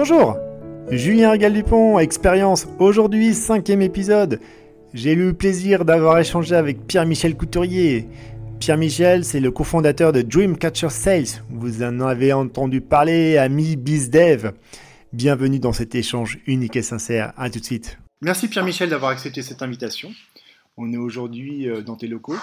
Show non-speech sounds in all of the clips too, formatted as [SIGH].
Bonjour Julien Régal-Dupont, Expérience, aujourd'hui cinquième épisode. J'ai eu le plaisir d'avoir échangé avec Pierre-Michel Couturier. Pierre-Michel, c'est le cofondateur de Dreamcatcher Sales. Vous en avez entendu parler, ami BizDev. Bienvenue dans cet échange unique et sincère. À tout de suite. Merci Pierre-Michel d'avoir accepté cette invitation. On est aujourd'hui euh, dans tes locaux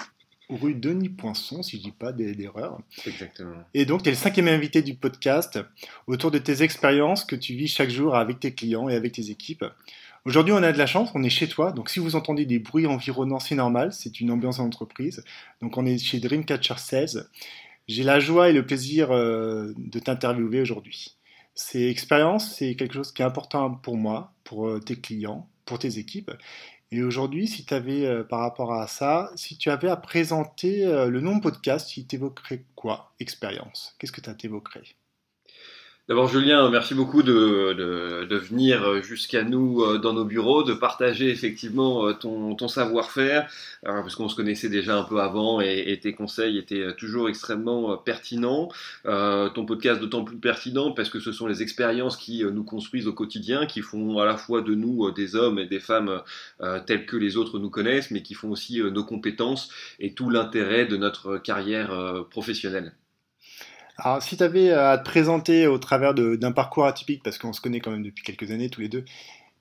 rue Denis Poinçon, si je dis pas d'erreur. Exactement. Et donc, tu es le cinquième invité du podcast autour de tes expériences que tu vis chaque jour avec tes clients et avec tes équipes. Aujourd'hui, on a de la chance, on est chez toi, donc si vous entendez des bruits environnants, c'est normal, c'est une ambiance d'entreprise. Donc, on est chez Dreamcatcher 16. J'ai la joie et le plaisir euh, de t'interviewer aujourd'hui. Ces expériences, c'est quelque chose qui est important pour moi, pour euh, tes clients, pour tes équipes. Et aujourd'hui, si tu avais, euh, par rapport à ça, si tu avais à présenter euh, le nom podcast, tu t'évoquerais quoi? Expérience. Qu'est-ce que tu t'évoquerais D'abord, Julien, merci beaucoup de, venir jusqu'à nous euh, dans nos bureaux, de partager effectivement euh, ton, savoir-faire, euh, parce qu'on se connaissait déjà un peu avant et, et, tes conseils étaient toujours extrêmement pertinents. Euh, ton podcast d'autant plus pertinent parce que ce sont les expériences qui nous construisent au quotidien, qui font à la fois de nous des hommes et des femmes euh, tels que les autres nous connaissent, mais qui font aussi nos compétences et tout l'intérêt de notre carrière professionnelle. Alors, si tu avais à te présenter au travers d'un parcours atypique, parce qu'on se connaît quand même depuis quelques années tous les deux,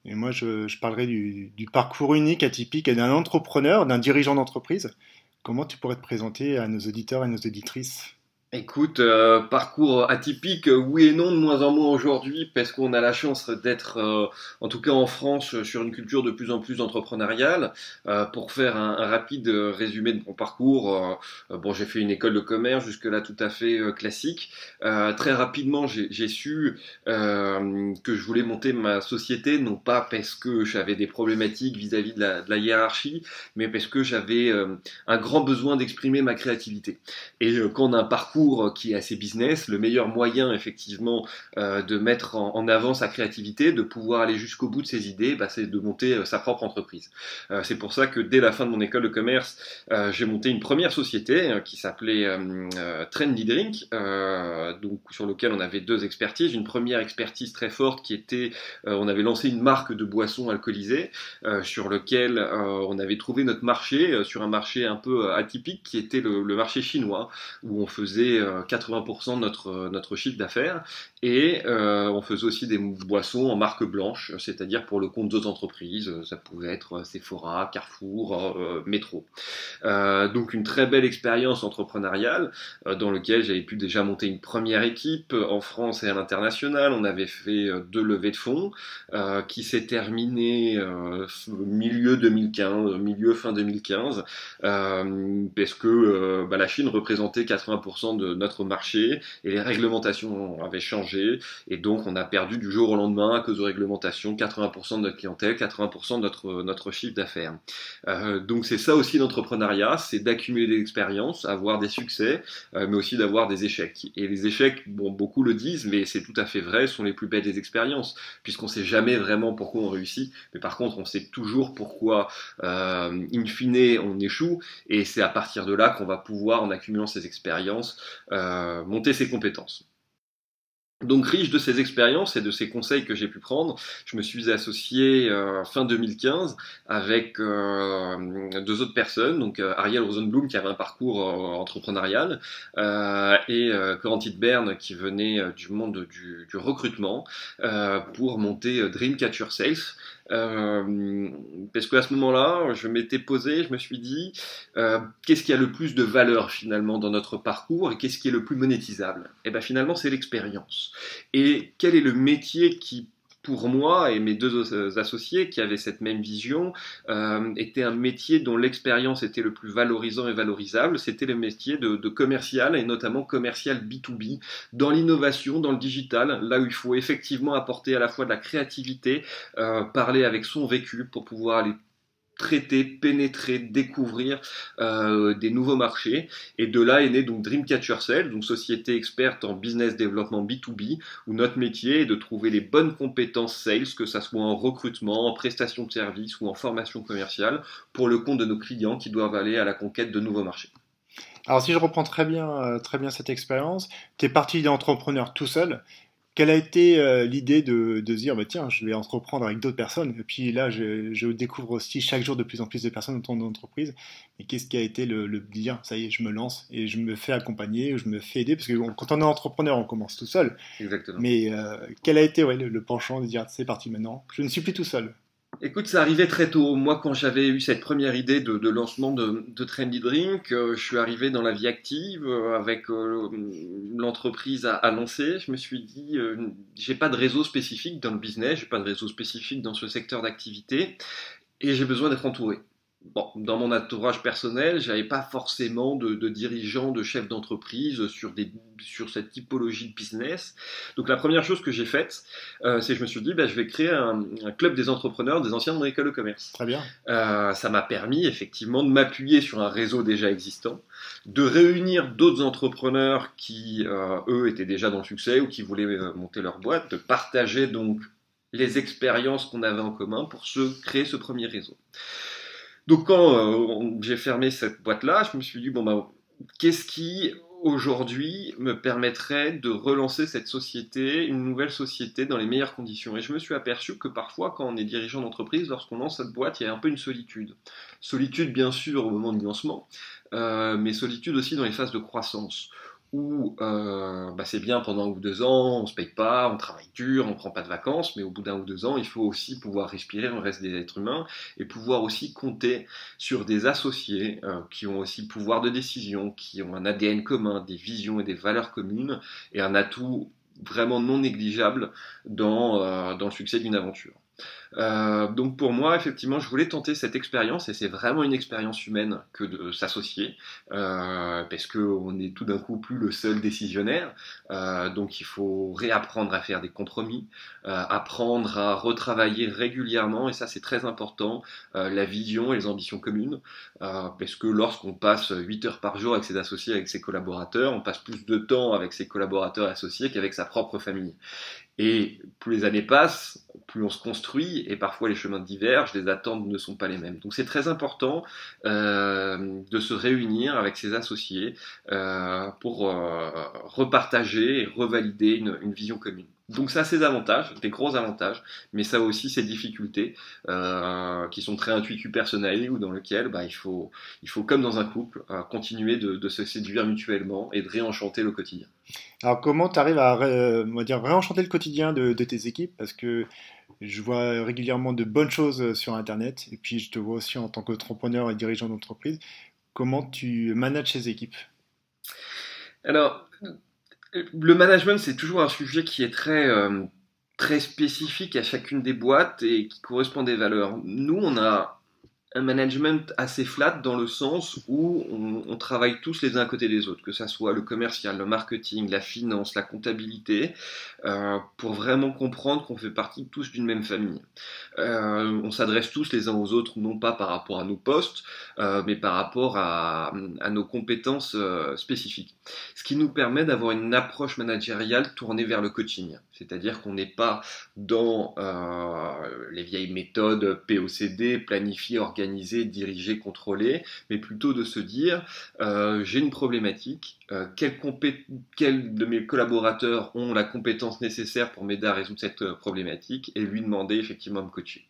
et moi je, je parlerai du, du, parcours unique, atypique d'un entrepreneur, d'un dirigeant d'entreprise, comment tu pourrais te présenter à nos auditeurs et nos auditrices? Écoute, euh, parcours atypique, oui et non, de moins en moins aujourd'hui, parce qu'on a la chance d'être, euh, en tout cas en France, sur une culture de plus en plus entrepreneuriale. Euh, pour faire un, rapide résumé de mon parcours, bon, j'ai fait une école de commerce, jusque-là tout à fait classique. très rapidement, j'ai su que je voulais monter ma société, non pas parce que j'avais des problématiques vis-à-vis -vis de, de, la, hiérarchie, mais parce que j'avais un grand besoin d'exprimer ma créativité. Et quand on a un parcours qui est assez business, le meilleur moyen effectivement euh, de mettre en, avant sa créativité, de pouvoir aller jusqu'au bout de ses idées, bah, c'est de monter euh, sa propre entreprise. Euh, c'est pour ça que dès la fin de mon école de commerce, j'ai monté une première société euh, qui s'appelait Trendy Drink, donc sur lequel on avait deux expertises. Une première expertise très forte qui était, on avait lancé une marque de boissons alcoolisées sur lequel on avait trouvé notre marché sur un marché un peu atypique qui était le marché chinois où on faisait 80% euh, de notre, euh, notre chiffre d'affaires et euh, on faisait aussi des boissons en marque blanche, c'est-à-dire pour le compte d'autres entreprises, ça pouvait être Sephora, Carrefour, Métro. Donc une très belle expérience entrepreneuriale dans laquelle j'avais pu déjà monter une première équipe en France et à l'international. On avait fait deux levées de fonds qui s'est terminé milieu 2015, milieu fin 2015, parce que bah, la Chine représentait 80% de notre marché et les réglementations avaient changé et donc on a perdu du jour au lendemain à cause de réglementations 80% de notre clientèle, 80% de notre, notre chiffre d'affaires. Euh, donc c'est ça aussi l'entrepreneuriat, c'est d'accumuler des expériences, avoir des succès, euh, mais aussi d'avoir des échecs. Et les échecs, bon, beaucoup le disent, mais c'est tout à fait vrai, sont les plus belles des expériences, puisqu'on sait jamais vraiment pourquoi on réussit, mais par contre on sait toujours pourquoi, euh, in fine, on échoue, et c'est à partir de là qu'on va pouvoir, en accumulant ces expériences, euh, monter ses compétences. Donc riche de ces expériences et de ces conseils que j'ai pu prendre, je me suis associé euh, fin 2015 avec euh, deux autres personnes, donc Ariel Rosenblum qui avait un parcours entrepreneurial et Corentin Berne qui venait du monde du, du recrutement pour monter Dreamcatcher Sales. Euh, parce qu'à ce moment-là, je m'étais posé, je me suis dit, euh, qu'est-ce qui a le plus de valeur finalement dans notre parcours et qu'est-ce qui est le plus monétisable? Et bien finalement, c'est l'expérience. Et quel est le métier qui pour moi et mes deux associés qui avaient cette même vision, euh, était un métier dont l'expérience était le plus valorisant et valorisable. C'était le métier de, commercial et notamment commercial B2B, dans l'innovation, dans le digital, là où il faut effectivement apporter à la fois de la créativité, euh, parler avec son vécu pour pouvoir aller traiter, pénétrer, découvrir euh, des nouveaux marchés. Et de là est né donc Dreamcatcher Sales, donc société experte en business développement B2B, où notre métier est de trouver les bonnes compétences sales, que ça soit en recrutement, en prestation de services ou en formation commerciale, pour le compte de nos clients qui doivent aller à la conquête de nouveaux marchés. Alors si je reprends très bien, euh, très bien cette expérience, tu es parti d'entrepreneur tout seul, quelle a été euh, l'idée de, de, se dire, bah, tiens, je vais entreprendre avec d'autres personnes Et puis là, je, je, découvre aussi chaque jour de plus en plus de personnes autour de l'entreprise. Et qu'est-ce qui a été le, le, dire, ça y est, je me lance et je me fais accompagner, je me fais aider Parce que quand on est entrepreneur, on commence tout seul. Exactement. Mais euh, quel a été ouais, le, le penchant de dire, c'est parti maintenant, je ne suis plus tout seul? Écoute, ça arrivait très tôt. Moi, quand j'avais eu cette première idée de, lancement de, de, Trendy Drink, euh, je suis arrivé dans la vie active euh, avec euh, l'entreprise à, à, lancer. Je me suis dit, j'ai pas de réseau spécifique dans le business, j'ai pas de réseau spécifique dans ce secteur d'activité, et j'ai besoin d'être entouré bon, dans mon entourage personnel, j'avais pas forcément de, de dirigeants, de chefs d'entreprise sur, des, sur cette typologie de business. Donc la première chose que j'ai faite, euh, c'est que je me suis dit, bah, je vais créer un, un, club des entrepreneurs des anciens de mon école de commerce. Très bien. Euh, ça m'a permis effectivement de m'appuyer sur un réseau déjà existant, de réunir d'autres entrepreneurs qui, euh, eux, étaient déjà dans le succès ou qui voulaient euh, monter leur boîte, de partager donc les expériences qu'on avait en commun pour se créer ce premier réseau. Donc quand euh, j'ai fermé cette boîte-là, je me suis dit, bon, bah, qu'est-ce qui aujourd'hui me permettrait de relancer cette société, une nouvelle société dans les meilleures conditions? Et je me suis aperçu que parfois, quand on est dirigeant d'entreprise, lorsqu'on lance cette boîte, il y a un peu une solitude. Solitude, bien sûr, au moment du lancement, euh, mais solitude aussi dans les phases de croissance où euh, bah c'est bien pendant un ou deux ans, on se paye pas, on travaille dur, on prend pas de vacances, mais au bout d'un ou deux ans, il faut aussi pouvoir respirer, on reste des êtres humains, et pouvoir aussi compter sur des associés euh, qui ont aussi pouvoir de décision, qui ont un ADN commun, des visions et des valeurs communes, et un atout vraiment non négligeable dans, euh, dans le succès d'une aventure. Euh, donc pour moi, effectivement, je voulais tenter cette expérience et c'est vraiment une expérience humaine que de s'associer euh, parce qu'on est tout d'un coup plus le seul décisionnaire. Euh, donc il faut réapprendre à faire des compromis, apprendre à retravailler régulièrement et ça c'est très important, la vision et les ambitions communes parce que lorsqu'on passe 8 heures par jour avec ses associés, avec ses collaborateurs, on passe plus de temps avec ses collaborateurs associés qu'avec sa propre famille. Et plus les années passent, plus on se construit, et parfois les chemins divergent, les attentes ne sont pas les mêmes. Donc c'est très important euh, de se réunir avec ses associés euh, pour euh, repartager et revalider une, une vision commune. Donc ça a ses avantages, des gros avantages, mais ça a aussi ses difficultés euh, qui sont très intuitus personnelles ou dans lesquelles bah, il, faut, il faut, comme dans un couple, euh, continuer de, de, se séduire mutuellement et de réenchanter le quotidien. Alors comment tu arrives à euh, on va dire, réenchanter le quotidien de, de, tes équipes? Parce que je vois régulièrement de bonnes choses sur Internet et puis je te vois aussi en tant qu'entrepreneur et dirigeant d'entreprise. Comment tu manages ces équipes? Alors, le management, c'est toujours un sujet qui est très, euh, très spécifique à chacune des boîtes et qui correspond des valeurs. Nous, on a un management assez flat dans le sens où on, travaille tous les uns à côté des autres, que ça soit le commercial, le marketing, la finance, la comptabilité, euh, pour vraiment comprendre qu'on fait partie tous d'une même famille. Euh, on s'adresse tous les uns aux autres, non pas par rapport à nos postes, euh, mais par rapport à, nos compétences spécifiques. Ce qui nous permet d'avoir une approche managériale tournée vers le coaching. C'est-à-dire qu'on n'est pas dans euh, les vieilles méthodes POCD, planifier, organiser, diriger, contrôler, mais plutôt de se dire euh, j'ai une problématique, euh, quels quel de mes collaborateurs ont la compétence nécessaire pour m'aider à résoudre cette euh, problématique et lui demander effectivement de me coacher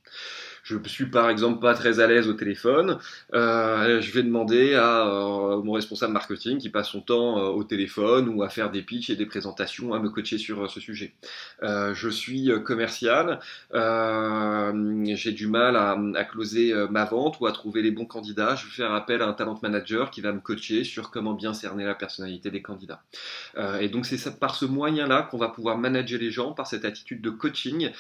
je suis par exemple pas très à l'aise au téléphone, euh, je vais demander à euh, mon responsable marketing qui passe son temps euh, au téléphone ou à faire des pitchs et des présentations, à me coacher sur euh, ce sujet. Euh, je suis commercial, j'ai du mal à, à closer ma vente ou à trouver les bons candidats. Je vais faire appel à un talent manager qui va me coacher sur comment bien cerner la personnalité des candidats. et donc c'est par ce moyen-là qu'on va pouvoir manager les gens par cette attitude de coaching,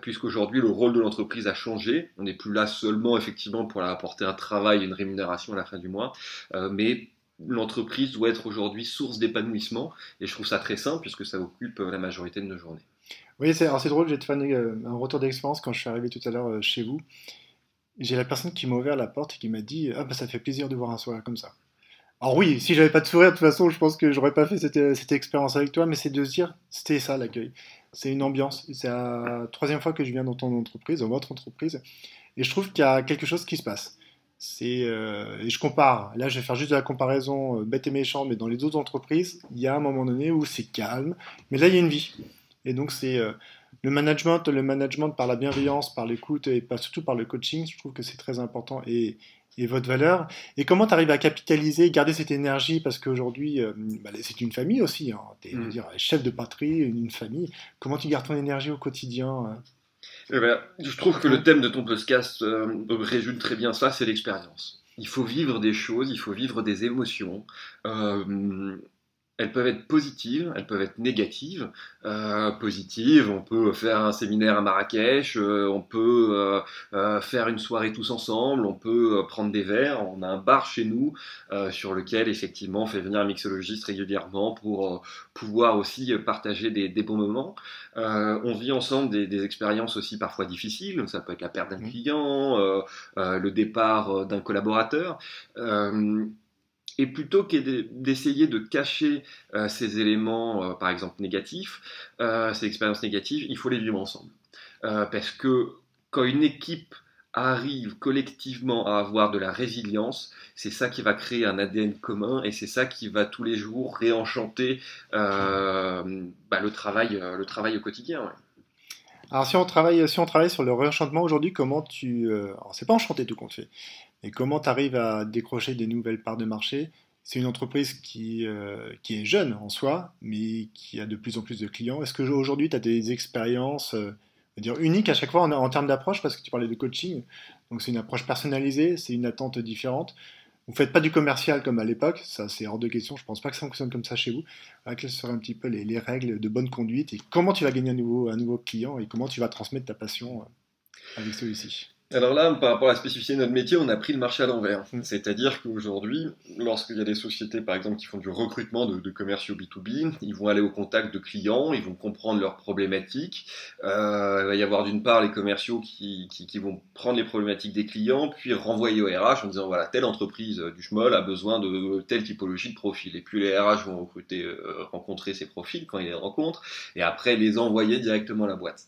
puisqu'aujourd'hui le rôle de l'entreprise a changé on n'est plus là seulement effectivement pour apporter un travail et une rémunération à la fin du mois, euh, mais l'entreprise doit être aujourd'hui source d'épanouissement et je trouve ça très simple puisque ça occupe la majorité de nos journées. Oui, c'est drôle, j'ai fait un retour d'expérience quand je suis arrivé tout à l'heure euh, chez vous. J'ai la personne qui m'a ouvert la porte et qui m'a dit Ah, bah ça fait plaisir de voir un sourire comme ça. Alors, oui, si j'avais pas de sourire, de toute façon, je pense que j'aurais pas fait cette, cette expérience avec toi, mais c'est de se dire C'était ça l'accueil c'est une ambiance. C'est la troisième fois que je viens dans ton entreprise, dans votre entreprise, et je trouve qu'il y a quelque chose qui se passe. C'est euh, et je compare. Là, je vais faire juste de la comparaison euh, bête et méchant, mais dans les autres entreprises, il y a un moment donné où c'est calme, mais là, il y a une vie. Et donc c'est le management, le management par la bienveillance, par l'écoute et pas, surtout par le coaching. Je trouve que c'est très important et, et votre valeur. Et comment tu arrives à capitaliser, garder cette énergie? Parce qu'aujourd'hui, bah, c'est une famille aussi. Hein. Tu es mm. chef de patrie, une famille. Comment tu gardes ton énergie au quotidien eh ben, je trouve que le thème de ton podcast euh, résume très bien ça, c'est l'expérience. Il faut vivre des choses, il faut vivre des émotions. Euh, elles peuvent être positives, elles peuvent être négatives. Euh, positives, on peut faire un séminaire à Marrakech, euh, on peut euh, faire une soirée tous ensemble, on peut prendre des verres. On a un bar chez nous sur lequel effectivement on fait venir un mixologiste régulièrement pour pouvoir aussi partager des, des bons moments. on vit ensemble des, des, expériences aussi parfois difficiles. Ça peut être la perte d'un mmh. client, le départ d'un collaborateur. Et plutôt qu'essayer de cacher euh, ces éléments, euh, par exemple négatifs, euh, ces expériences négatives, il faut les vivre ensemble. parce que quand une équipe arrive collectivement à avoir de la résilience, c'est ça qui va créer un ADN commun et c'est ça qui va tous les jours réenchanter bah, le, travail, le travail au quotidien. Alors si on travaille, si on travaille sur le réenchantement aujourd'hui, comment tu... alors c'est pas enchanté tout compte fait, et comment tu arrives à décrocher des nouvelles parts de marché? C'est une entreprise qui, euh, qui est jeune en soi, mais qui a de plus en plus de clients. Est-ce qu'aujourd'hui, tu as des expériences euh, dire uniques à chaque fois en, termes d'approche? Parce que tu parlais de coaching, donc c'est une approche personnalisée, c'est une attente différente. Vous ne faites pas du commercial comme à l'époque, ça c'est hors de question, je ne pense pas que ça fonctionne comme ça chez vous. quelles seraient un petit peu les, règles de bonne conduite et comment tu vas gagner un nouveau, un nouveau client et comment tu vas transmettre ta passion euh, avec celui-ci? Alors là, par rapport à la spécificité de notre métier, on a pris le marché à l'envers. C'est-à-dire qu'aujourd'hui, lorsqu'il y a des sociétés, par exemple, qui font du recrutement de, commerciaux B2B, ils vont aller au contact de clients, ils vont comprendre leurs problématiques. Euh, il va y avoir d'une part les commerciaux qui, vont prendre les problématiques des clients, puis renvoyer au RH en disant, voilà, telle entreprise du schmoll a besoin de telle typologie de profil. Et puis les RH vont recruter, euh, rencontrer ces profils quand ils les rencontrent, et après les envoyer directement à la boîte.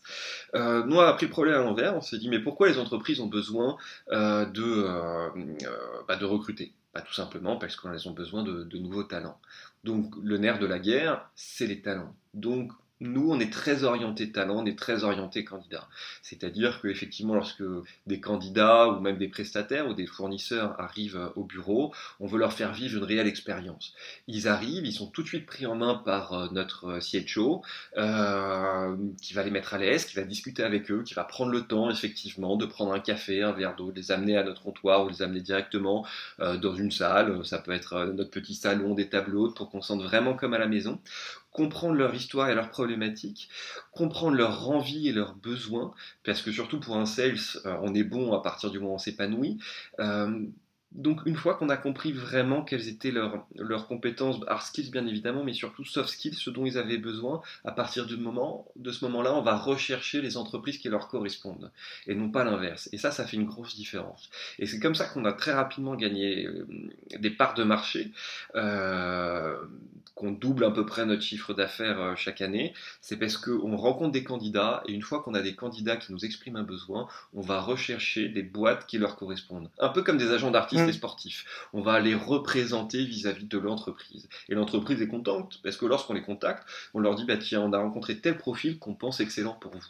Euh, nous, on a pris le problème à l'envers, on s'est dit, mais pourquoi les entreprises ont besoin euh, de, euh, euh, bah, de recruter. Pas tout simplement parce qu'elles ont besoin de nouveaux talents. Donc le nerf de la guerre, c'est les talents. Donc nous, on est très orienté talent, on est très orienté candidat. C'est-à-dire qu'effectivement, lorsque des candidats ou même des prestataires ou des fournisseurs arrivent au bureau, on veut leur faire vivre une réelle expérience. Ils arrivent, ils sont tout de suite pris en main par euh, notre CHO, euh, qui va les mettre à l'aise, qui va discuter avec eux, qui va prendre le temps, effectivement, de prendre un café, un verre d'eau, de les amener à notre comptoir ou les amener directement euh, dans une salle. Ça peut être notre petit salon, des tableaux, pour qu'on sente vraiment comme à la maison comprendre leur histoire et leurs problématiques, comprendre leurs envies et leurs besoins, parce que surtout pour un sales, euh, on est bon à partir du moment où on s'épanouit. Euh, donc une fois qu'on a compris vraiment quelles étaient leurs, leurs compétences, hard skills bien évidemment, mais surtout soft skills, ce dont ils avaient besoin, à partir du moment, de ce moment-là, on va rechercher les entreprises qui leur correspondent, et non pas l'inverse. Et ça, ça fait une grosse différence. Et c'est comme ça qu'on a très rapidement gagné euh, des parts de marché, euh, qu'on double à peu près notre chiffre d'affaires euh, chaque année. C'est parce qu'on rencontre des candidats, et une fois qu'on a des candidats qui nous expriment un besoin, on va rechercher des boîtes qui leur correspondent. Un peu comme des agents d'artistes Mmh. sportifs. On va les représenter vis-à-vis de l'entreprise. Et l'entreprise est contente parce que lorsqu'on les contacte, on leur dit bah tiens, on a rencontré tel profil qu'on pense excellent pour vous.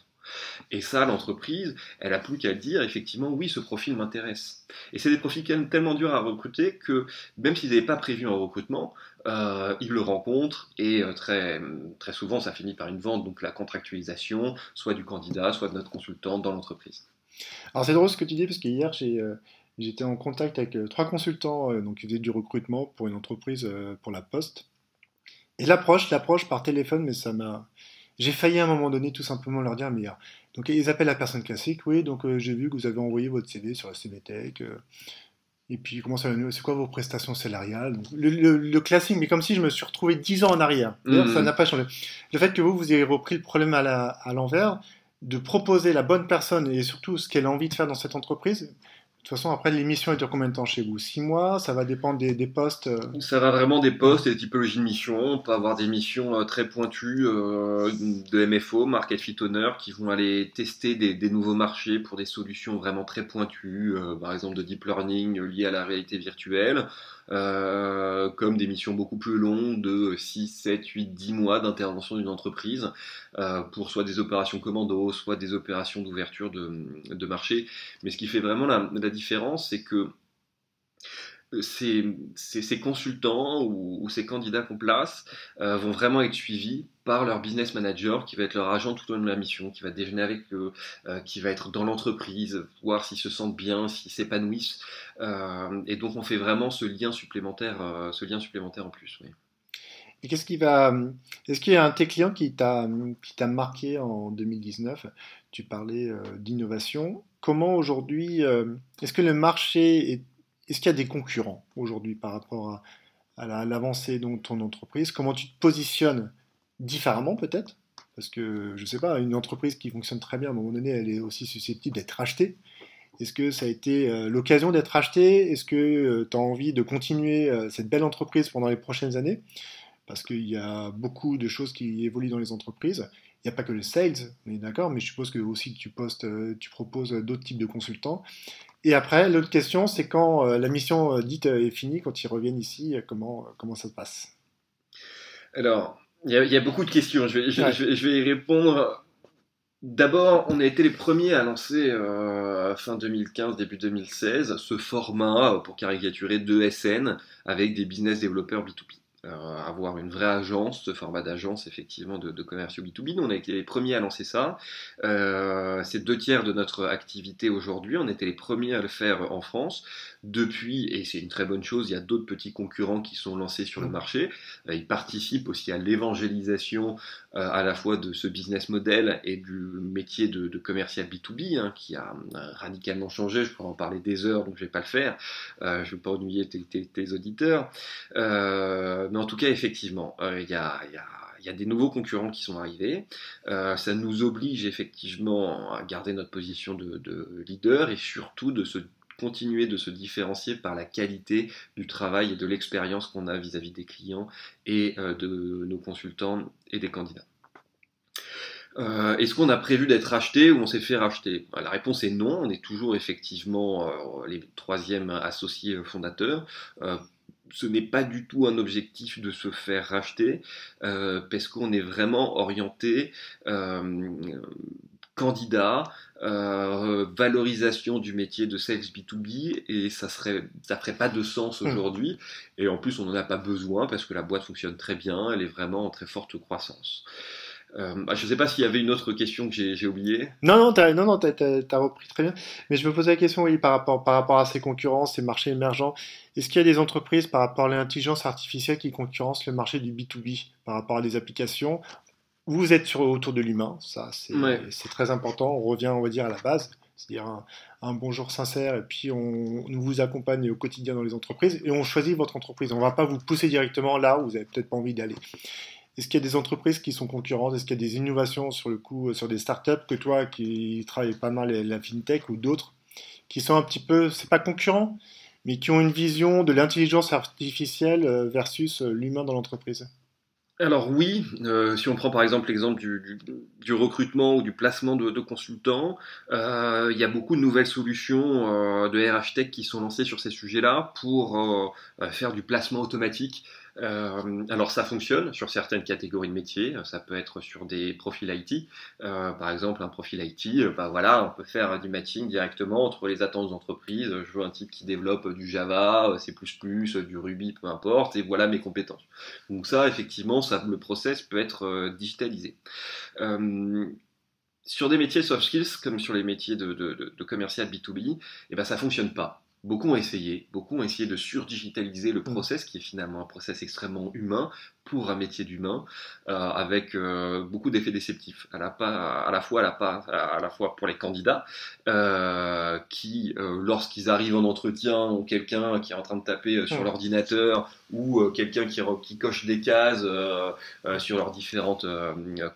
Et ça, l'entreprise, elle a plus qu'à dire, effectivement, oui, ce profil m'intéresse. Et c'est des profils tellement durs à recruter que même s'ils n'avaient pas prévu un recrutement, euh, ils le rencontrent et euh, très, très souvent, ça finit par une vente, donc la contractualisation, soit du candidat, soit de notre consultant dans l'entreprise. Alors c'est drôle ce que tu dis, parce qu'hier, j'ai euh, J'étais en contact avec euh, trois consultants euh, donc, qui faisaient du recrutement pour une entreprise euh, pour la poste. Et l'approche, l'approche par téléphone, mais ça m'a. J'ai failli à un moment donné tout simplement leur dire, mais donc ils appellent la personne classique, oui, donc j'ai vu que vous avez envoyé votre CV sur la CVTech. et puis comment ça c'est quoi vos prestations salariales? Le, classique, mais comme si je me suis retrouvé dix ans en arrière. D'ailleurs, ça mmh. n'a pas changé. Le fait que vous, vous ayez repris le problème à l'envers, de proposer la bonne personne et surtout ce qu'elle a envie de faire dans cette entreprise, toute façon, après, l'émission, elle dure combien de temps chez vous? Six mois? Ça va dépendre des, postes Ça va vraiment des postes et des typologies de missions. On peut avoir des missions très pointues de MFO, Market Fit Owner, qui vont aller tester des, des nouveaux marchés pour des solutions vraiment très pointues, par exemple de deep learning liées à la réalité virtuelle. Euh, comme des missions beaucoup plus longues de 6, 7, 8, 10 mois d'intervention d'une entreprise euh, pour soit des opérations commando, soit des opérations d'ouverture de, marché. Mais ce qui fait vraiment la, différence, c'est que ces, ces, consultants ou, ces candidats qu'on place euh, vont vraiment être suivis par leur business manager qui va être leur agent tout au long de la mission, qui va déjeuner avec eux, euh, qui va être dans l'entreprise, voir s'ils se sentent bien, s'ils s'épanouissent. Euh, et donc on fait vraiment ce lien supplémentaire, euh, ce lien supplémentaire en plus. Oui. Et qu'est-ce qui va Est-ce qu'il y a un de tes clients qui t'a marqué en 2019 Tu parlais d'innovation. Comment aujourd'hui Est-ce que le marché est Est-ce qu'il y a des concurrents aujourd'hui par rapport à, l'avancée de ton entreprise? Comment tu te positionnes différemment peut-être, parce que je sais pas, une entreprise qui fonctionne très bien, à un moment donné, elle est aussi susceptible d'être rachetée. Est-ce que ça a été euh, l'occasion d'être racheté Est-ce que euh, tu as envie de continuer euh, cette belle entreprise pendant les prochaines années? Parce qu'il y a beaucoup de choses qui évoluent dans les entreprises. N'y a pas que le sales, on est d'accord, mais je suppose que aussi tu, postes, tu proposes d'autres types de consultants. Et après, l'autre question, c'est quand la mission dite est finie, quand ils reviennent ici, comment, comment ça se passe? Alors, il y, a, beaucoup de questions. Je vais, y répondre. D'abord, on a été les premiers à lancer euh, fin 2015, début 2016, ce format pour caricaturer deux SN avec des business développeurs B2B. Euh, avoir une vraie agence, ce format d'agence effectivement de, de commerciaux B2B. Nous, on a été les premiers à lancer ça. Euh, c'est deux tiers de notre activité aujourd'hui. On était les premiers à le faire en France. Depuis, et c'est une très bonne chose, il y a d'autres petits concurrents qui sont lancés sur le marché. Euh, ils participent aussi à l'évangélisation euh, à la fois de ce business model et du métier de, de commercial B2B hein, qui a radicalement changé. Je pourrais en parler des heures, donc je vais pas le faire. je ne vais pas ennuyer tes, tes, tes auditeurs. Euh, mais en tout cas, effectivement, euh, il y a, des nouveaux concurrents qui sont arrivés. Euh, ça nous oblige effectivement à garder notre position de, leader et surtout de se continuer de se différencier par la qualité du travail et de l'expérience qu'on a vis-à-vis des clients et euh, de nos consultants et des candidats. Est-ce qu'on a prévu d'être racheté ou on s'est fait racheter? La réponse est non. On est toujours effectivement les troisièmes associés fondateurs ce n'est pas du tout un objectif de se faire racheter, euh, parce qu'on est vraiment orienté euh, candidat, euh, valorisation du métier de sales B2B, et ça serait, ça ferait pas de sens hmm. aujourd'hui. Et en plus, on n'en a pas besoin parce que la boîte fonctionne très bien, elle est vraiment en très forte croissance. Euh, bah, je ne sais pas s'il y avait une autre question que j'ai oubliée. Non, non, tu as, non, non, as, repris très bien. Mais je me posais la question, oui, par rapport, par rapport à ces concurrents, ces marchés émergents. Est-ce qu'il y a des entreprises par rapport à l'intelligence artificielle qui concurrencent le marché du B2B par rapport à des applications Vous êtes sur, autour de l'humain, ça c'est très important. On revient, on va dire, à la base, c'est-à-dire un, bonjour sincère, et puis on, nous vous accompagne au quotidien dans les entreprises, et on choisit votre entreprise. On ne va pas vous pousser directement là où vous n'avez peut-être pas envie d'aller. Est-ce qu'il y a des entreprises qui sont concurrentes? Est-ce qu'il y a des innovations sur le coup, sur des startups que toi qui travailles pas mal la fintech ou d'autres qui sont un petit peu, c'est pas concurrents, mais qui ont une vision de l'intelligence artificielle euh, versus euh, l'humain dans l'entreprise? Alors oui, euh, si on prend par exemple l'exemple du, recrutement ou du placement de, consultants, il y a beaucoup de nouvelles solutions de RH Tech qui sont lancées sur ces sujets-là pour faire du placement automatique euh, alors ça fonctionne sur certaines catégories de métiers, ça peut être sur des profils IT, euh, par exemple un profil IT, euh, bah voilà, on peut faire du matching directement entre les attentes d'entreprise, je veux un type qui développe du Java, C++, du Ruby, peu importe, et voilà mes compétences. Donc ça, effectivement, le process peut être digitalisé. sur des métiers soft skills, comme sur les métiers de, de, commercial B2B, eh ben ça fonctionne pas. Beaucoup ont essayé, beaucoup ont essayé de surdigitaliser le mm. process, qui est finalement un process extrêmement humain, pour un métier d'humain, euh, avec euh, beaucoup d'effets déceptifs, à la, à la fois, à la, à la fois pour les candidats, euh, qui, lorsqu'ils arrivent en entretien, ont quelqu'un qui est en train de taper sur l'ordinateur, ou quelqu'un qui, qui, coche des cases sur leurs différentes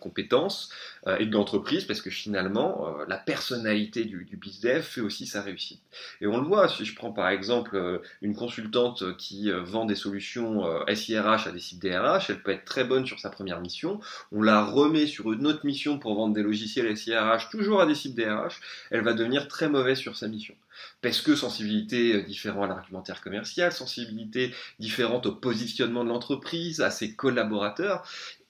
compétences, et de l'entreprise, parce que finalement, la personnalité du, du fait aussi sa réussite. Et on le voit, si je prends par exemple une consultante qui vend des solutions SIRH à des sites DRH, elle peut être très bonne sur sa première mission, on la remet sur une autre mission pour vendre des logiciels SIRH, toujours à des cibles DRH, elle va devenir très mauvaise sur sa mission. Parce que sensibilité euh, différente à l'argumentaire commercial, sensibilité différente au positionnement de l'entreprise, à ses collaborateurs,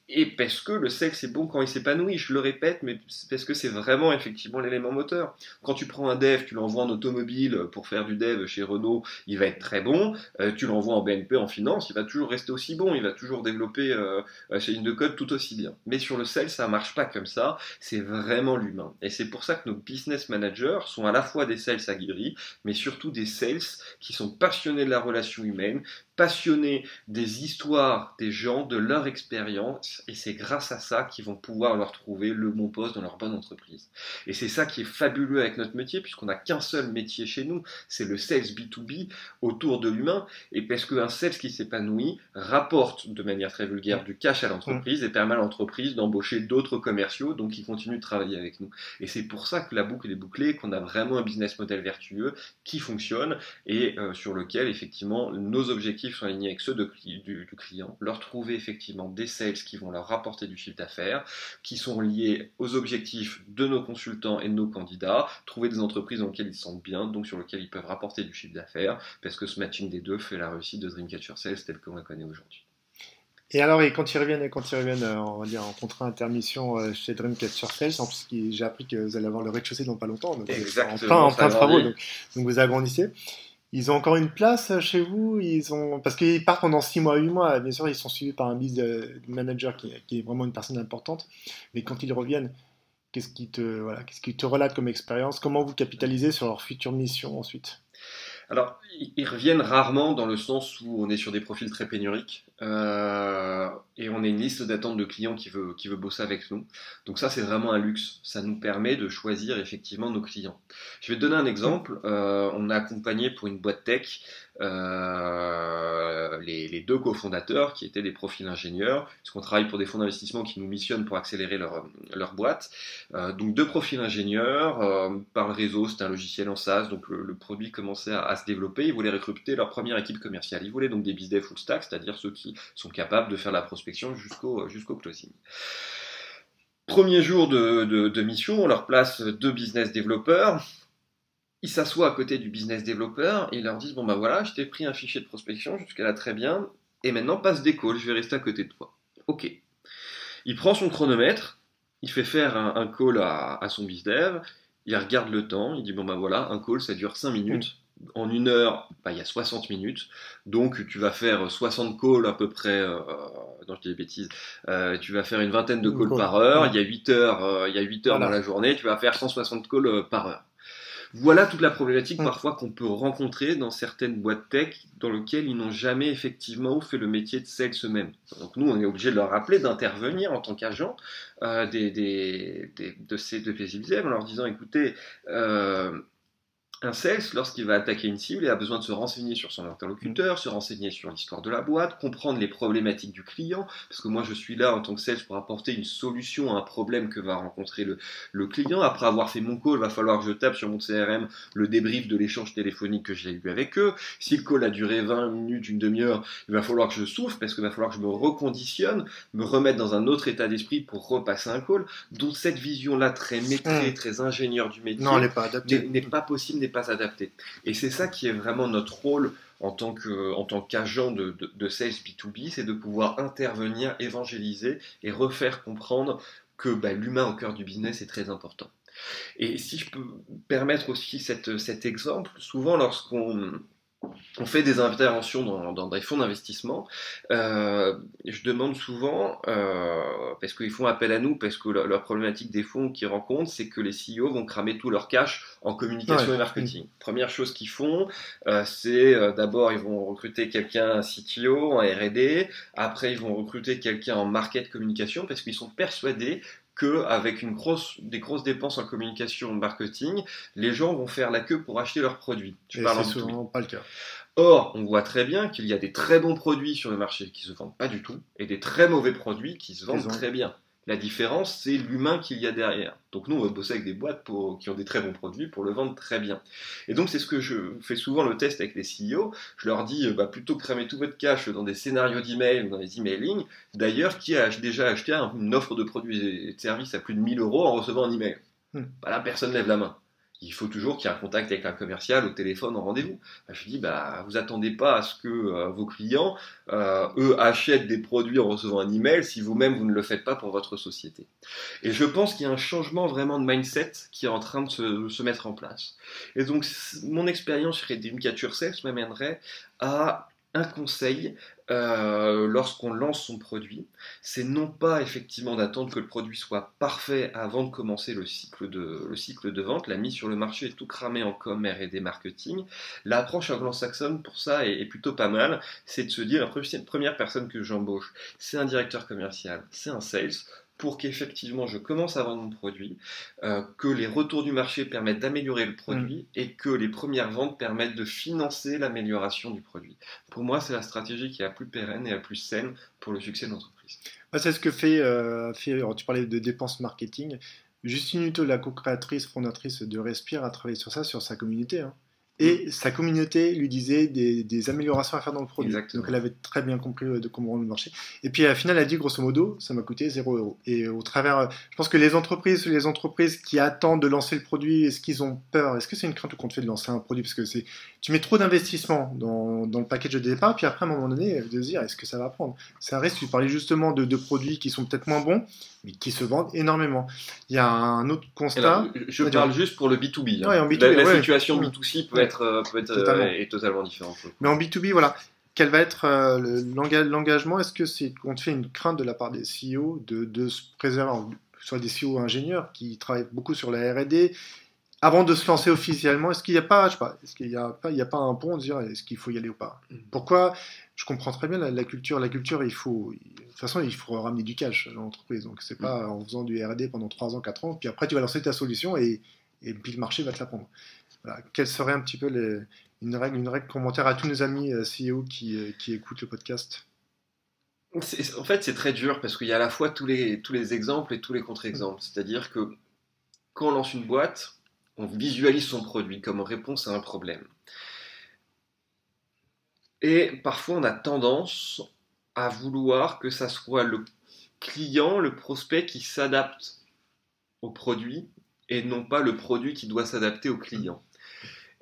et parce que le sexe est bon quand il s'épanouit, je le répète, mais parce que c'est vraiment effectivement l'élément moteur. Quand tu prends un dev, tu l'envoies en automobile pour faire du dev chez Renault, il va être très bon. Euh, tu l'envoies en BNP, en finance, il va toujours rester aussi bon, il va toujours développer euh, ses lignes de code tout aussi bien. Mais sur le sales, ça marche pas comme ça, c'est vraiment l'humain. Et c'est pour ça que nos business managers sont à la fois des sales aguerris, mais surtout des sales qui sont passionnés de la relation humaine, passionnés des histoires des gens, de leur expérience, et c'est grâce à ça qu'ils vont pouvoir leur trouver le bon poste dans leur bonne entreprise. Et c'est ça qui est fabuleux avec notre métier, puisqu'on n'a qu'un seul métier chez nous, c'est le sales B2B autour de l'humain, et parce qu'un sales qui s'épanouit rapporte de manière très vulgaire du cash à l'entreprise et permet à l'entreprise d'embaucher d'autres commerciaux, donc qui continuent de travailler avec nous. Et c'est pour ça que la boucle est bouclée, qu'on a vraiment un business model vertueux qui fonctionne et euh, sur lequel effectivement nos objectifs sont alignés avec ceux du, client, leur trouver effectivement des sales qui vont leur rapporter du chiffre d'affaires, qui sont liés aux objectifs de nos consultants et de nos candidats, trouver des entreprises dans lesquelles ils se sentent bien, donc sur lesquelles ils peuvent rapporter du chiffre d'affaires, parce que ce matching des deux fait la réussite de Dreamcatcher Sales tel qu'on la connaît aujourd'hui. Et alors, et quand ils reviennent, quand ils reviennent, euh, on va dire en contrat intermission euh, chez Dreamcatcher Sales, en plus j'ai appris que vous allez avoir le rez-de-chaussée dans pas longtemps, donc Exactement, en plein, travaux, donc, donc, vous agrandissez. Ils ont encore une place chez vous? Ils ont... Parce qu'ils partent pendant 6 mois, 8 mois. Bien sûr, ils sont suivis par un business manager qui, est vraiment une personne importante. Mais quand ils reviennent, qu'est-ce qui te, voilà, qui te relate comme expérience? Comment vous capitalisez sur leur future mission ensuite? Alors, ils reviennent rarement dans le sens où on est sur des profils très pénuriques euh, et on a une liste d'attente de clients qui veut, qui veut bosser avec nous. Donc ça, c'est vraiment un luxe. Ça nous permet de choisir effectivement nos clients. Je vais te donner un exemple. Euh, on a accompagné pour une boîte tech euh, les, deux cofondateurs qui étaient des profils ingénieurs, parce qu'on travaille pour des fonds d'investissement qui nous missionnent pour accélérer leur, leur boîte. Donc deux profils ingénieurs, par le réseau, c'était un logiciel en SaaS, donc le, produit commençait à, se développer, ils voulaient recruter leur première équipe commerciale. Ils voulaient donc des business full stack, c'est-à-dire ceux qui sont capables de faire la prospection jusqu'au jusqu'au closing. Premier jour de, de, mission, on leur place deux business développeurs ils s'assoient à côté du business développeur et ils leur disent Bon, ben voilà, je t'ai pris un fichier de prospection, jusqu'à là très bien, et maintenant passe des calls, je vais rester à côté de toi. Ok. Il prend son chronomètre, il fait faire un, call à, son bizdev, il regarde le temps, il dit Bon, ben voilà, un call ça dure 5 minutes. En une heure, bah, il y a 60 minutes. Donc, tu vas faire 60 calls à peu près. Euh, non, je dis des bêtises. Euh, tu vas faire une vingtaine de calls par heure. Il y a 8 heures, euh, il y a 8 heures dans la journée. Tu vas faire 160 calls euh, par heure. Voilà toute la problématique parfois qu'on peut rencontrer dans certaines boîtes tech dans lesquelles ils n'ont jamais effectivement fait le métier de sales eux-mêmes. Donc nous, on est obligé de leur rappeler d'intervenir en tant qu'agent euh, des, des, de ces de en leur disant écoutez, euh, un sales, lorsqu'il va attaquer une cible, il a besoin de se renseigner sur son interlocuteur, se renseigner sur l'histoire de la boîte, comprendre les problématiques du client, parce que moi je suis là en tant que sales pour apporter une solution à un problème que va rencontrer le, client. Après avoir fait mon call, il va falloir que je tape sur mon CRM le débrief de l'échange téléphonique que j'ai eu avec eux. Si le call a duré 20 minutes, une demi-heure, il va falloir que je souffre, parce qu'il va falloir que je me reconditionne, me remettre dans un autre état d'esprit pour repasser un call. Donc cette vision-là très maîtrisée, très ingénieure du métier n'est pas, pas possible, pas adapté. Et c'est ça qui est vraiment notre rôle en tant qu'agent de, de, sales B2B, c'est de pouvoir intervenir, évangéliser et refaire comprendre que bah, l'humain au cœur du business est très important. Et si je peux permettre aussi cet exemple, souvent lorsqu'on on fait des interventions dans, des fonds d'investissement. Euh, je demande souvent, euh, parce qu'ils font appel à nous, parce que leur, problématique des fonds qu'ils rencontrent, c'est que les CEO vont cramer tout leur cash en communication et marketing. Première chose qu'ils font, euh, c'est d'abord ils vont recruter quelqu'un un CTO en R&D, après ils vont recruter quelqu'un en market communication, parce qu'ils sont persuadés qu'avec une grosse, des grosses dépenses en communication en marketing, les gens vont faire la queue pour acheter leurs produits. Je parle souvent pas le cas. Or, on voit très bien qu'il y a des très bons produits sur le marché qui se vendent pas du tout et des très mauvais produits qui se vendent très bien. La différence, c'est l'humain qu'il y a derrière. Donc nous, on va bosser avec des boîtes pour, qui ont des très bons produits pour le vendre très bien. Et donc c'est ce que je fais souvent le test avec les CEO. Je leur dis, bah, plutôt que cramer tout votre cash dans des scénarios d'email ou dans des emailing, d'ailleurs, qui a déjà acheté une offre de produits et de services à plus de 1000 euros en recevant un email? Hmm. bah, Là, personne lève la main il faut toujours qu'il y ait un contact avec un commercial au téléphone en rendez-vous. Bah, je dis, bah, vous attendez pas à ce que euh, vos clients, euh, eux, achètent des produits en recevant un email si vous-même vous ne le faites pas pour votre société. Et je pense qu'il y a un changement vraiment de mindset qui est en train de se, mettre en place. Et donc, mon expérience sur Educature Sales m'amènerait à un conseil euh, lorsqu'on lance son produit, c'est non pas effectivement d'attendre que le produit soit parfait avant de commencer le cycle de, vente, la mise sur le marché est tout cramé en com et des marketing. L'approche anglo-saxonne pour ça est, plutôt pas mal, c'est de se dire, la première personne que j'embauche, c'est un directeur commercial, c'est un sales, pour qu'effectivement je commence à vendre mon produit, euh, que les retours du marché permettent d'améliorer le produit mm. et que les premières ventes permettent de financer l'amélioration du produit. Pour moi, c'est la stratégie qui est la plus pérenne et la plus saine pour le succès de l'entreprise. c'est ce que fait, euh, tu parlais de dépenses marketing. Justine Hutto, la co-créatrice, fondatrice de Respire, a travaillé sur ça, sur sa communauté. Hein et sa communauté lui disait des, améliorations à faire dans le produit. Donc elle avait très bien compris euh, de comment le marché. Et puis à la finale, elle a dit grosso modo, ça m'a coûté 0 euros. Et au travers, euh, je pense que les entreprises, les entreprises qui attendent de lancer le produit, est-ce qu'ils ont peur? Est-ce que c'est une crainte ou qu'on te fait de lancer un produit? Parce que c'est, tu mets trop d'investissement dans, dans, le package de départ, puis après à un moment donné, de se dire est-ce que ça va prendre? Ça reste, tu parlais justement de, de produits qui sont peut-être moins bons, mais qui se vendent énormément. Il y a un autre constat. je parle juste pour le B2B. Hein. la, situation B2C peut être, euh, peut être euh, totalement. est totalement différente. Mais en B2B, voilà. Quel va être euh, l'engagement Est-ce que c'est qu'on te fait une crainte de la part des CEO de, de se préserver, soit des CEO ingénieurs qui travaillent beaucoup sur la R&D, avant de se lancer officiellement, est-ce qu'il n'y a pas, je sais pas, est-ce qu'il y a pas, il y a pas un pont de dire est-ce qu'il faut y aller ou pas? Mm. Pourquoi? Je comprends très bien la, culture. La culture, il faut, de toute façon, il faut ramener du cash dans l'entreprise. Donc c'est pas mm. en faisant du R&D pendant 3 ans, 4 ans, puis après tu vas lancer ta solution et, et puis le marché va te la prendre. Quelle serait un petit peu une règle, commentaire à tous nos amis euh, CEO qui, euh, qui écoutent le podcast? En fait, c'est très dur parce qu'il y a à la fois tous les, tous les exemples et tous les contre-exemples. C'est-à-dire que quand on lance une boîte, on visualise son produit comme réponse à un problème. Et parfois, on a tendance à vouloir que ça soit le client, le prospect qui s'adapte au produit et non pas le produit qui doit s'adapter au client.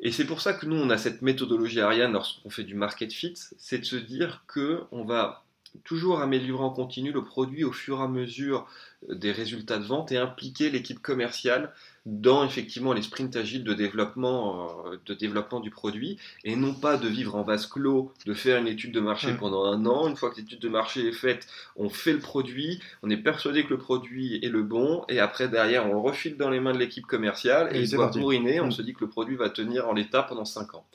Et c'est pour ça que nous, on a cette méthodologie Ariane lorsqu'on fait du market fit, c'est de se dire que on va toujours améliorer en continu le produit au fur et à mesure des résultats de vente et impliquer l'équipe commerciale dans effectivement les sprints agiles de développement, euh, de développement du produit et non pas de vivre en vase clos, de faire une étude de marché pendant un an. Une fois que l'étude de marché est faite, on fait le produit, on est persuadé que le produit est le bon et après derrière on le refile dans les mains de l'équipe commerciale et, il doit bourriner. On mm. se dit que le produit va tenir en l'état pendant 5 ans.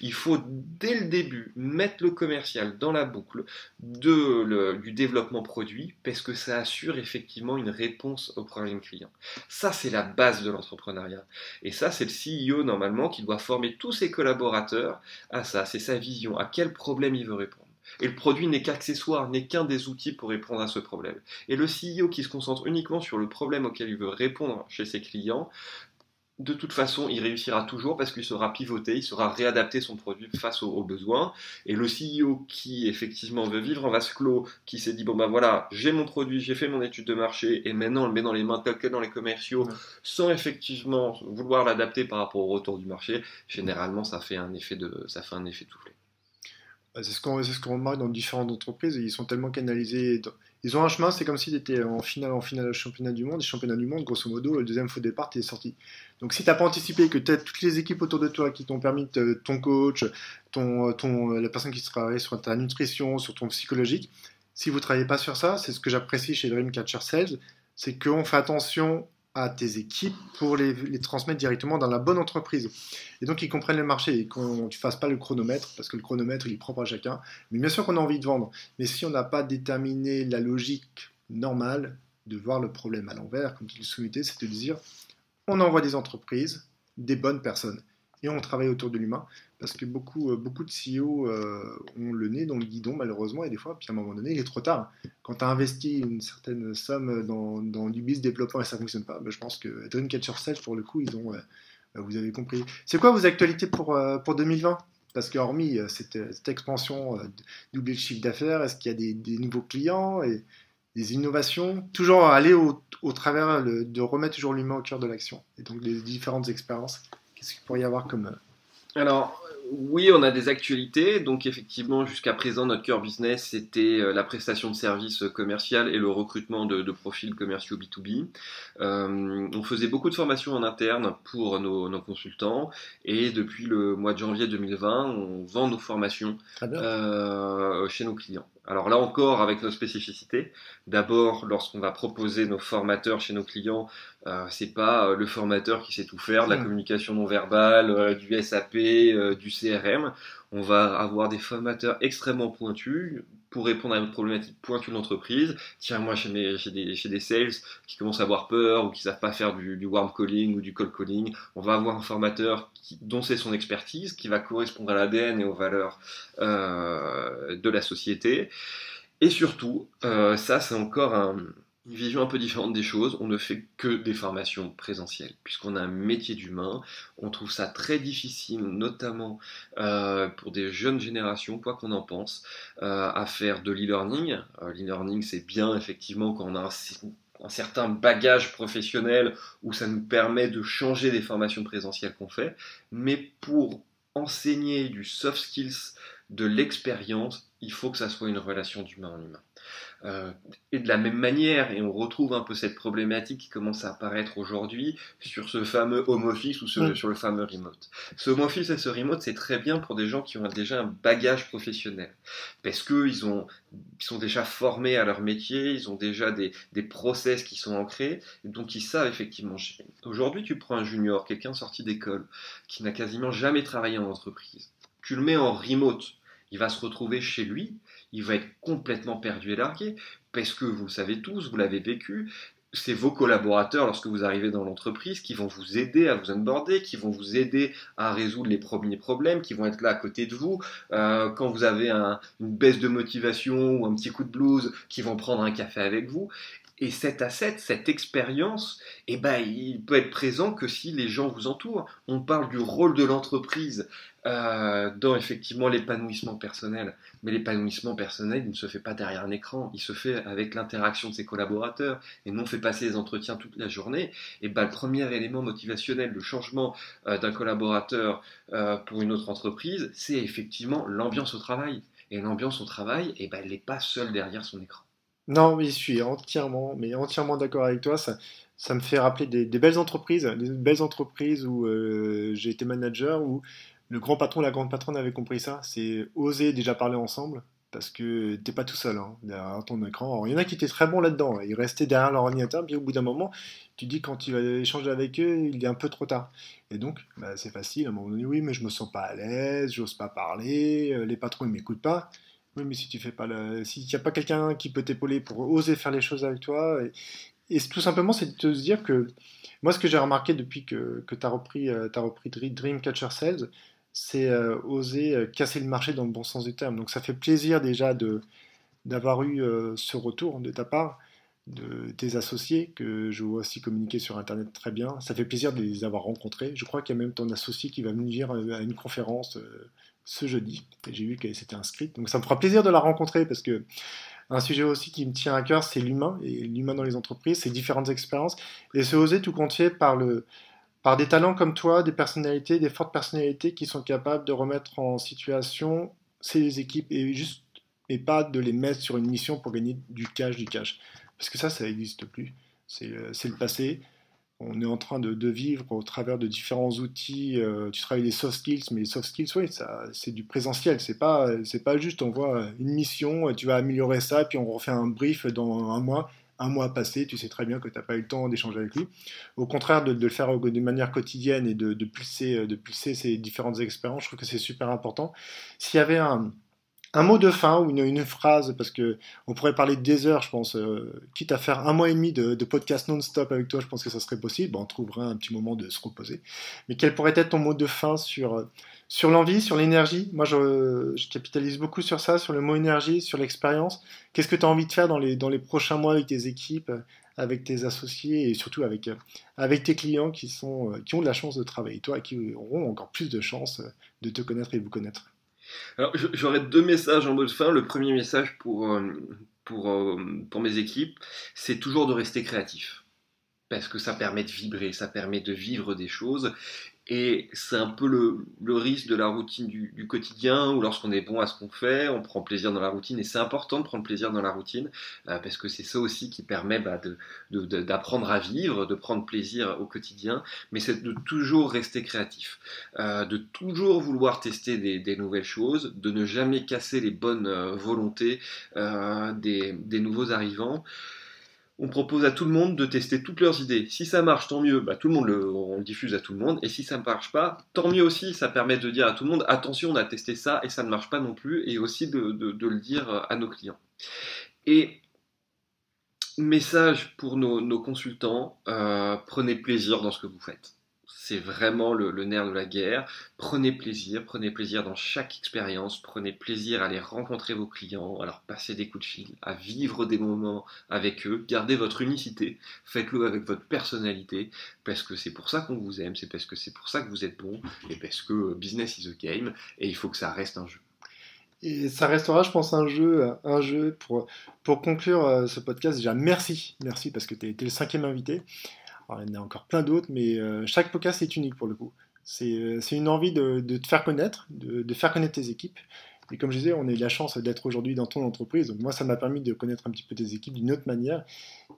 Il faut dès le début mettre le commercial dans la boucle de, du développement produit parce que ça assure effectivement une réponse au problème client. Ça c'est la base de l'entrepreneuriat. Et ça, c'est le CEO normalement qui doit former tous ses collaborateurs à ça. C'est sa vision, à quel problème il veut répondre. Et le produit n'est qu'accessoire, n'est qu'un des outils pour répondre à ce problème. Et le CEO qui se concentre uniquement sur le problème auquel il veut répondre chez ses clients de toute façon, il réussira toujours parce qu'il sera pivoté, il sera réadapté son produit face aux, besoins. Et le CEO qui effectivement veut vivre en vase clos, qui s'est dit bon ben voilà, j'ai mon produit, j'ai fait mon étude de marché et maintenant on le met dans les mains tel que dans les commerciaux, sans effectivement vouloir l'adapter par rapport au retour du marché, généralement ça fait un effet de, ça fait un effet soufflé. C'est ce qu'on ce qu'on remarque dans différentes entreprises. Ils sont tellement canalisés. Ils ont un chemin, c'est comme s'ils étaient en finale, en finale du championnat du monde. Et championnat du monde, grosso modo, le deuxième faux départ, tu es sorti. Donc si tu n'as pas anticipé que tu as toutes les équipes autour de toi qui t'ont permis, ton coach, ton, ton, la personne qui travaille sur ta nutrition, sur ton psychologique, si vous travaillez pas sur ça, c'est ce que j'apprécie chez Dreamcatcher Sales, c'est qu'on fait attention à tes équipes pour les, transmettre directement dans la bonne entreprise. Et donc, ils comprennent le marché et qu'on ne fasse pas le chronomètre, parce que le chronomètre, il est propre à chacun. Mais bien sûr qu'on a envie de vendre. Mais si on n'a pas déterminé la logique normale de voir le problème à l'envers, comme tu le souhaitais, c'est de dire, on envoie des entreprises, des bonnes personnes et on travaille autour de l'humain parce que beaucoup, euh, beaucoup de CEO euh, ont le nez dans le guidon malheureusement et des fois, puis à un moment donné, il est trop tard. Quand tu as investi une certaine somme dans, du business développement et ça ne fonctionne pas, ben, je pense que Dreamcatcher Sales, pour le coup, ils ont, euh, vous avez compris. C'est quoi vos actualités pour, pour 2020 parce qu'hormis cette, cette, expansion, doubler le chiffre d'affaires, est-ce qu'il y a des, nouveaux clients et des innovations? Toujours aller au, au travers de remettre toujours l'humain au cœur de l'action et donc les différentes expériences Qu'est-ce qu'il pourrait y avoir comme... Euh, Alors, oui, on a des actualités. Donc, effectivement, jusqu'à présent, notre cœur business, c'était euh, la prestation de services commerciaux et le recrutement de, profils commerciaux B2B. Euh, on faisait beaucoup de formations en interne pour nos, consultants. Et depuis le mois de janvier 2020, on vend nos formations chez nos clients. Alors là encore, avec nos spécificités. D'abord, lorsqu'on va proposer nos formateurs chez nos clients, euh, c'est pas euh, le formateur qui sait tout faire, de la communication non verbale, euh, du SAP, euh, du CRM. On va avoir des formateurs extrêmement pointus pour répondre à une problématique pointue de l'entreprise. Tiens, moi, chez, des, sales qui commencent à avoir peur ou qui savent pas faire du, warm calling ou du cold calling, on va avoir un formateur dont c'est son expertise, qui va correspondre à l'ADN et aux valeurs euh, de la société. Et surtout, euh, ça, c'est encore un, une vision un peu différente des choses. On ne fait que des formations présentielles, puisqu'on a un métier d'humain. On trouve ça très difficile, notamment euh, pour des jeunes générations, quoi qu'on en pense, euh, à faire de l'e-learning. Euh, l'e-learning, c'est bien effectivement quand on a un, certain bagage professionnel où ça nous permet de changer des formations présentielles qu'on fait. Mais pour enseigner du soft skills, de l'expérience, il faut que ça soit une relation d'humain en humain. Euh, et de la même manière, et on retrouve un peu cette problématique qui commence à apparaître aujourd'hui sur ce fameux home office ou sur, le fameux remote. Ce home office et ce remote, c'est très bien pour des gens qui ont déjà un bagage professionnel. Parce qu'ils ils sont déjà formés à leur métier, ils ont déjà des, des process qui sont ancrés, donc ils savent effectivement Aujourd'hui, tu prends un junior, quelqu'un sorti d'école, qui n'a quasiment jamais travaillé en entreprise. Tu le mets en remote il va se retrouver chez lui, il va être complètement perdu et largué, parce que vous le savez tous, vous l'avez vécu, c'est vos collaborateurs lorsque vous arrivez dans l'entreprise qui vont vous aider à vous onboarder, qui vont vous aider à résoudre les premiers problèmes, qui vont être là à côté de vous. Euh, quand vous avez une baisse de motivation ou un petit coup de blues, qui vont prendre un café avec vous. Et cet asset, cette expérience, eh ben, il peut être présent que si les gens vous entourent. On parle du rôle de l'entreprise euh, dans effectivement l'épanouissement personnel. Mais l'épanouissement personnel, ne se fait pas derrière un écran, il se fait avec l'interaction de ses collaborateurs et non fait passer les entretiens toute la journée. Et ben, le premier élément motivationnel, le changement euh, d'un collaborateur euh, pour une autre entreprise, c'est effectivement l'ambiance au travail. Et l'ambiance au travail, et ben, elle n'est pas seule derrière son écran. Non, mais je suis entièrement, mais entièrement d'accord avec toi. Ça, ça me fait rappeler des, belles entreprises, des belles entreprises où j'ai été manager, où le grand patron, la grande patronne avait compris ça. C'est oser déjà parler ensemble parce que t'es pas tout seul hein, derrière ton écran. il y en a qui étaient très bons là-dedans. Ils restaient derrière leur ordinateur, puis au bout d'un moment, tu dis quand tu vas échanger avec eux, il est un peu trop tard. Et donc, bah, c'est facile. À un moment donné, oui, mais je me sens pas à l'aise, j'ose pas parler, euh, les patrons ils m'écoutent pas. Oui, mais si tu fais pas le... s'il n'y a pas quelqu'un qui peut t'épauler pour oser faire les choses avec toi, et, tout simplement, c'est de te dire que moi, ce que j'ai remarqué depuis que, que tu as repris, euh, as repris Dreamcatcher Sales, c'est euh, oser euh, casser le marché dans le bon sens du terme. Donc ça fait plaisir déjà de d'avoir eu ce retour de ta part, de tes associés, que je vois aussi communiquer sur Internet très bien. Ça fait plaisir de les avoir rencontrés. Je crois qu'il y a même ton associé qui va venir à une conférence ce jeudi. Et j'ai vu qu'elle s'était inscrite. Donc ça me fera plaisir de la rencontrer parce que un sujet aussi qui me tient à cœur, c'est l'humain, et l'humain dans les entreprises, c'est différentes expériences. Et se oser tout compte par le par des talents comme toi, des personnalités, des fortes personnalités qui sont capables de remettre en situation les équipes et juste et pas de les mettre sur une mission pour gagner du cash, du cash. Parce que ça, ça n'existe plus. C'est le passé on est en train de, vivre au travers de différents outils. Euh, tu travailles des soft skills, mais les soft skills, oui, c'est du présentiel. C'est pas, c'est pas juste on voit une mission, tu vas améliorer ça, puis on refait un brief dans un mois. Un mois passé, tu sais très bien que tu n'as pas eu le temps d'échanger avec lui. Au contraire, de, le faire de manière quotidienne et de, pulser, de pulser ces différentes expériences, je trouve que c'est super important. S'il y avait un, un mot de fin ou une, phrase, parce que on pourrait parler des heures, je pense, euh, quitte à faire un mois et demi de, podcast non-stop avec toi, je pense que ça serait possible. on trouvera un petit moment de se reposer. Mais quel pourrait être ton mot de fin sur, sur l'envie, sur l'énergie? Moi, je, capitalise beaucoup sur ça, sur le mot énergie, sur l'expérience. Qu'est-ce que tu as envie de faire dans les, dans les prochains mois avec tes équipes, avec tes associés et surtout avec, avec tes clients qui, sont, qui ont de la chance de travailler, toi, et qui auront encore plus de chance de te connaître et de vous connaître? Alors, j'aurais deux messages en mode fin. Le premier message euh, euh, pour mes équipes, c'est toujours de rester créatif. Parce que ça permet de vibrer, ça permet de vivre des choses. Et c'est un peu le, risque de la routine du, quotidien, où lorsqu'on est bon à ce qu'on fait, on prend plaisir dans la routine, et c'est important de prendre plaisir dans la routine, euh, parce que c'est ça aussi qui permet bah, d'apprendre à vivre, de prendre plaisir au quotidien, mais c'est de toujours rester créatif, euh, de toujours vouloir tester des, nouvelles choses, de ne jamais casser les bonnes euh, volontés des, des nouveaux arrivants on propose à tout le monde de tester toutes leurs idées. Si ça marche, tant mieux, bah, tout le monde on le diffuse à tout le monde. Et si ça ne marche pas, tant mieux aussi, ça permet de dire à tout le monde, attention, on a testé ça et ça ne marche pas non plus, et aussi de, le dire à nos clients. Et message pour nos, consultants, euh, prenez plaisir dans ce que vous faites c'est vraiment le, nerf de la guerre. Prenez plaisir, prenez plaisir dans chaque expérience, prenez plaisir à aller rencontrer vos clients, à leur passer des coups de fil, à vivre des moments avec eux, gardez votre unicité, faites-le avec votre personnalité, parce que c'est pour ça qu'on vous aime, c'est parce que c'est pour ça que vous êtes bon, et parce que business is a game, et il faut que ça reste un jeu. Et ça restera, je pense, un jeu, un jeu pour, pour conclure euh, ce podcast. Déjà, merci, merci parce que tu as été le cinquième invité il y en a encore plein d'autres, mais euh, chaque podcast est unique pour le coup. C'est euh, une envie de, te faire connaître, de, faire connaître tes équipes. Et comme je disais, on a eu la chance d'être aujourd'hui dans ton entreprise. Donc moi, ça m'a permis de connaître un petit peu tes équipes d'une autre manière.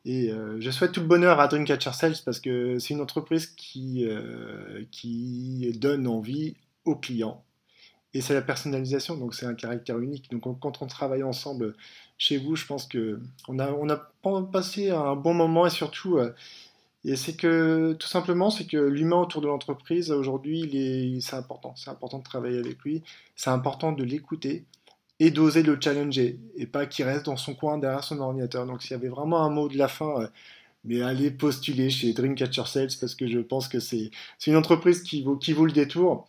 Et euh, je souhaite tout le bonheur à Dreamcatcher Sales parce que c'est une entreprise qui, qui donne envie aux clients. Et c'est la personnalisation, donc c'est un caractère unique. Donc quand on travaille ensemble chez vous, je pense qu'on a, on a passé un bon moment et surtout et c'est que, tout simplement, c'est que l'humain autour de l'entreprise, aujourd'hui, c'est important. C'est important de travailler avec lui. C'est important de l'écouter et d'oser le challenger. Et pas qu'il reste dans son coin derrière son ordinateur. Donc, s'il y avait vraiment un mot de la fin, euh, mais allez postuler chez Dreamcatcher Sales parce que je pense que c'est une entreprise qui vaut, qui vaut le détour.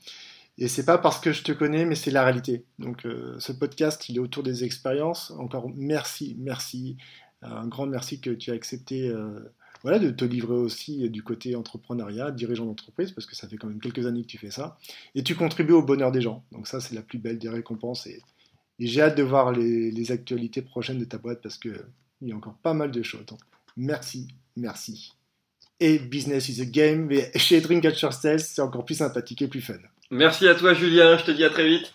Et c'est pas parce que je te connais, mais c'est la réalité. Donc, euh, ce podcast, il est autour des expériences. Encore merci, merci. Un grand merci que tu as accepté. Euh, voilà, de te livrer aussi du côté entrepreneuriat, dirigeant d'entreprise, parce que ça fait quand même quelques années que tu fais ça, et tu contribues au bonheur des gens. Donc ça, c'est la plus belle des récompenses, et, j'ai hâte de voir les, actualités prochaines de ta boîte, parce qu'il y a encore pas mal de choses. Merci, merci. Et Business is a Game, mais [LAUGHS] chez Dreamcatcher Sales, c'est encore plus sympathique et plus fun. Merci à toi, Julien. Je te dis à très vite.